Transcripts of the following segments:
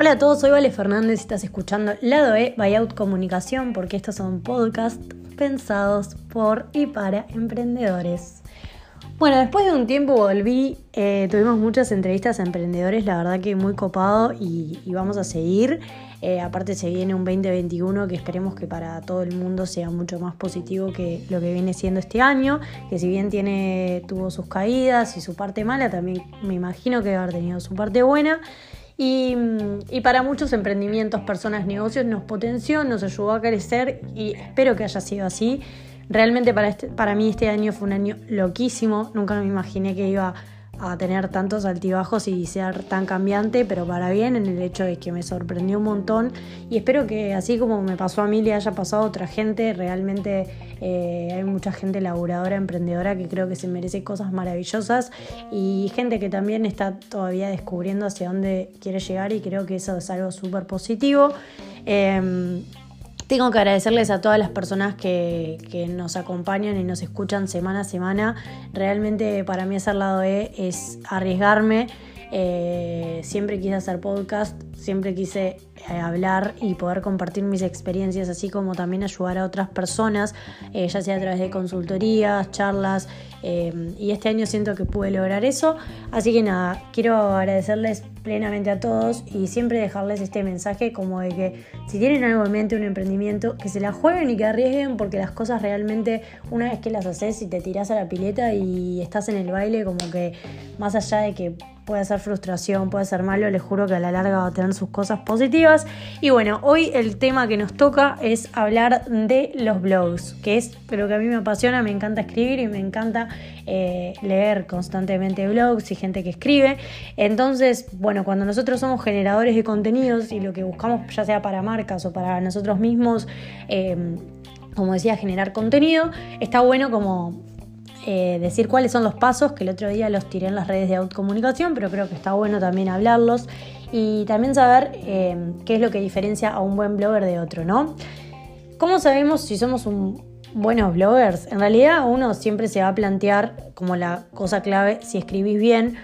Hola a todos, soy Vale Fernández y estás escuchando Lado E Buyout Comunicación porque estos son podcasts pensados por y para emprendedores. Bueno, después de un tiempo volví, eh, tuvimos muchas entrevistas a emprendedores, la verdad que muy copado y, vamos a seguir. Eh, aparte se viene un 2021 que esperemos que para todo el mundo sea mucho más positivo que lo que viene siendo este año, que si bien tiene, tuvo sus caídas y su parte mala, también me imagino que va a haber tenido su parte buena. Y, para muchos emprendimientos, personas, negocios nos potenció, nos ayudó a crecer y espero que haya sido así. Realmente para, este, para mí este año fue un año loquísimo, nunca me imaginé que iba a tener tantos altibajos y ser tan cambiante, pero para bien en el hecho de que me sorprendió un montón. Y espero que así como me pasó a mí le haya pasado a otra gente, realmente eh, hay mucha gente laburadora, emprendedora que creo que se merece cosas maravillosas. Y gente que también está todavía descubriendo hacia dónde quiere llegar y creo que eso es algo súper positivo. Em, tengo que agradecerles a todas las personas que, nos acompañan y nos escuchan semana a semana. Realmente para mí hacer lado E es arriesgarme. Eh, siempre quise hacer podcast, siempre quise eh, hablar y poder compartir mis experiencias, así como también ayudar a otras personas, eh, ya sea a través de consultorías, charlas, y este año siento que pude lograr eso. Así que nada, quiero agradecerles plenamente a todos y siempre dejarles este mensaje como de que si tienen algo en mente, un emprendimiento, que se la jueguen y que arriesguen porque las cosas realmente una vez que las haces y te tiras a la pileta y estás en el baile como que más allá de que puede ser frustración, puede ser malo, les juro que a la larga va a tener sus cosas positivas. Y bueno, hoy el tema que nos toca es hablar de los blogs, que es lo que a mí me apasiona, me encanta escribir y me encanta eh, leer constantemente blogs y gente que escribe. Entonces, bueno, cuando nosotros somos generadores de contenidos y lo que buscamos, ya sea para marcas o para nosotros mismos, eh, como decía, generar contenido, está bueno como eh, decir cuáles son los pasos, que el otro día los tiré en las redes de autocomunicación, pero creo que está bueno también hablarlos y también saber eh, qué es lo que diferencia a un buen blogger de otro, ¿no? ¿Cómo sabemos si somos buenos bloggers? En realidad uno siempre se va a plantear como la cosa clave si escribís bien,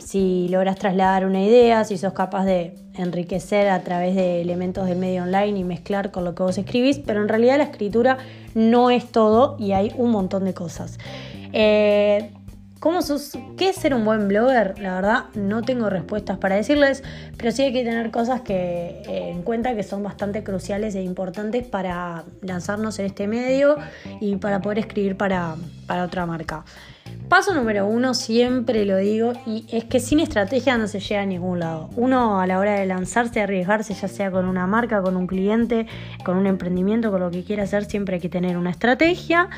si logras trasladar una idea, si sos capaz de enriquecer a través de elementos del medio online y mezclar con lo que vos escribís, pero en realidad la escritura no es todo y hay un montón de cosas. Eh, ¿Cómo? ¿Qué es ser un buen blogger? La verdad no tengo respuestas para decirles, pero sí hay que tener cosas que eh, en cuenta que son bastante cruciales e importantes para lanzarnos en este medio y para poder escribir para, para otra marca. Paso número uno, siempre lo digo, y es que sin estrategia no se llega a ningún lado. Uno a la hora de lanzarse, arriesgarse, ya sea con una marca, con un cliente, con un emprendimiento, con lo que quiera hacer, siempre hay que tener una estrategia.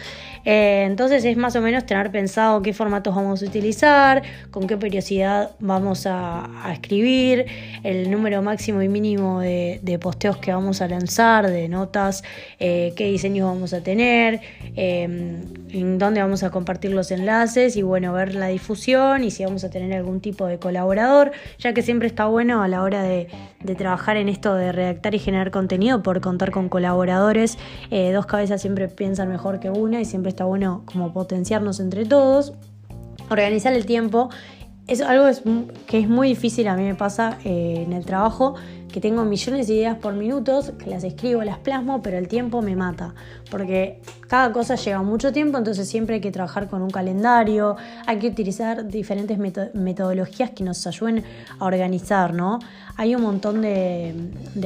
Eh, entonces es más o menos tener pensado qué formatos vamos a utilizar, con qué periodicidad vamos a, escribir, el número máximo y mínimo de, posteos que vamos a lanzar, de notas, eh, qué diseños vamos a tener, eh, en dónde vamos a compartir los enlaces y bueno, ver la difusión y si vamos a tener algún tipo de colaborador, ya que siempre está bueno a la hora de, trabajar en esto de redactar y generar contenido por contar con colaboradores. Eh, dos cabezas siempre piensan mejor que una y siempre está bueno como potenciarnos entre todos. Organizar el tiempo es algo que es muy difícil, a mí me pasa eh, en el trabajo que tengo millones de ideas por minutos, que las escribo, las plasmo, pero el tiempo me mata, porque cada cosa lleva mucho tiempo, entonces siempre hay que trabajar con un calendario, hay que utilizar diferentes metodologías que nos ayuden a organizar, ¿no? Hay un montón de,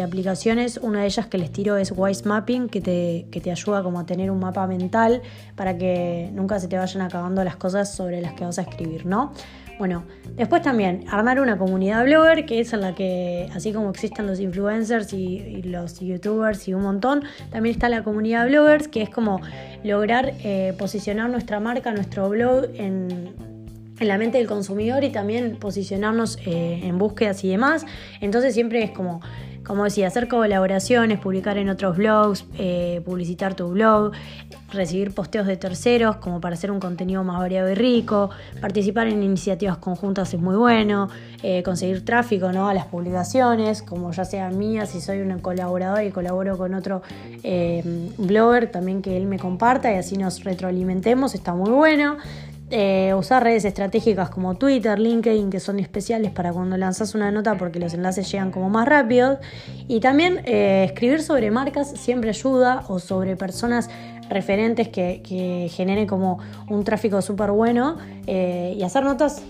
aplicaciones, una de ellas que les tiro es Wise Mapping, que te, que te ayuda como a tener un mapa mental para que nunca se te vayan acabando las cosas sobre las que vas a escribir, ¿no? Bueno, después también armar una comunidad blogger, que es en la que, así como existen los influencers y, los youtubers y un montón, también está la comunidad bloggers, que es como lograr eh, posicionar nuestra marca, nuestro blog en, la mente del consumidor y también posicionarnos eh, en búsquedas y demás. Entonces siempre es como como decía, hacer colaboraciones, publicar en otros blogs, eh, publicitar tu blog, recibir posteos de terceros como para hacer un contenido más variado y rico, participar en iniciativas conjuntas es muy bueno, eh, conseguir tráfico ¿no? a las publicaciones, como ya sea mía, si soy una colaboradora y colaboro con otro eh, blogger, también que él me comparta y así nos retroalimentemos, está muy bueno. Eh, usar redes estratégicas como Twitter, LinkedIn, que son especiales para cuando lanzas una nota porque los enlaces llegan como más rápido. Y también eh, escribir sobre marcas siempre ayuda o sobre personas referentes que, generen como un tráfico súper bueno eh, y hacer notas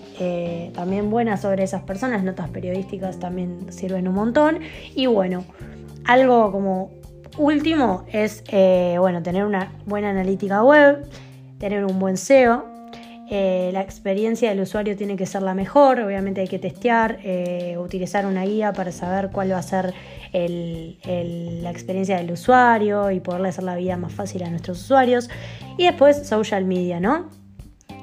también buenas sobre esas personas, notas periodísticas también sirven un montón. Y bueno, algo como último es bueno, tener una buena analítica web, tener un buen SEO, eh, la experiencia del usuario tiene que ser la mejor, obviamente hay que testear, eh, utilizar una guía para saber cuál va a ser la experiencia del usuario y poderle hacer la vida más fácil a nuestros usuarios. Y después social media, ¿no?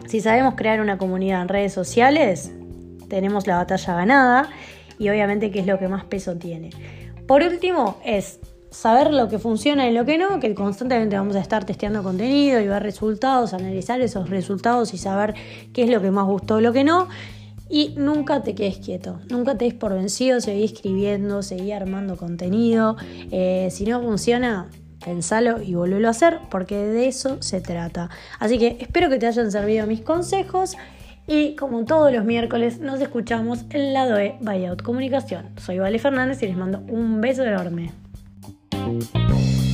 Si sabemos crear una comunidad en redes sociales, tenemos la batalla ganada y obviamente qué es lo que más peso tiene. Por último, es saber lo que funciona y lo que no, que constantemente vamos a estar testeando contenido y ver resultados, analizar esos resultados y saber qué es lo que más gustó y lo que no. Y nunca te quedes quieto, nunca te des por vencido, seguí escribiendo, seguí armando contenido. Eh, si no funciona, pensalo y volvelo a hacer, porque de eso se trata. Así que espero que te hayan servido mis consejos. Y como todos los miércoles, nos escuchamos en el lado de Buyout Comunicación. Soy Vale Fernández y les mando un beso enorme. you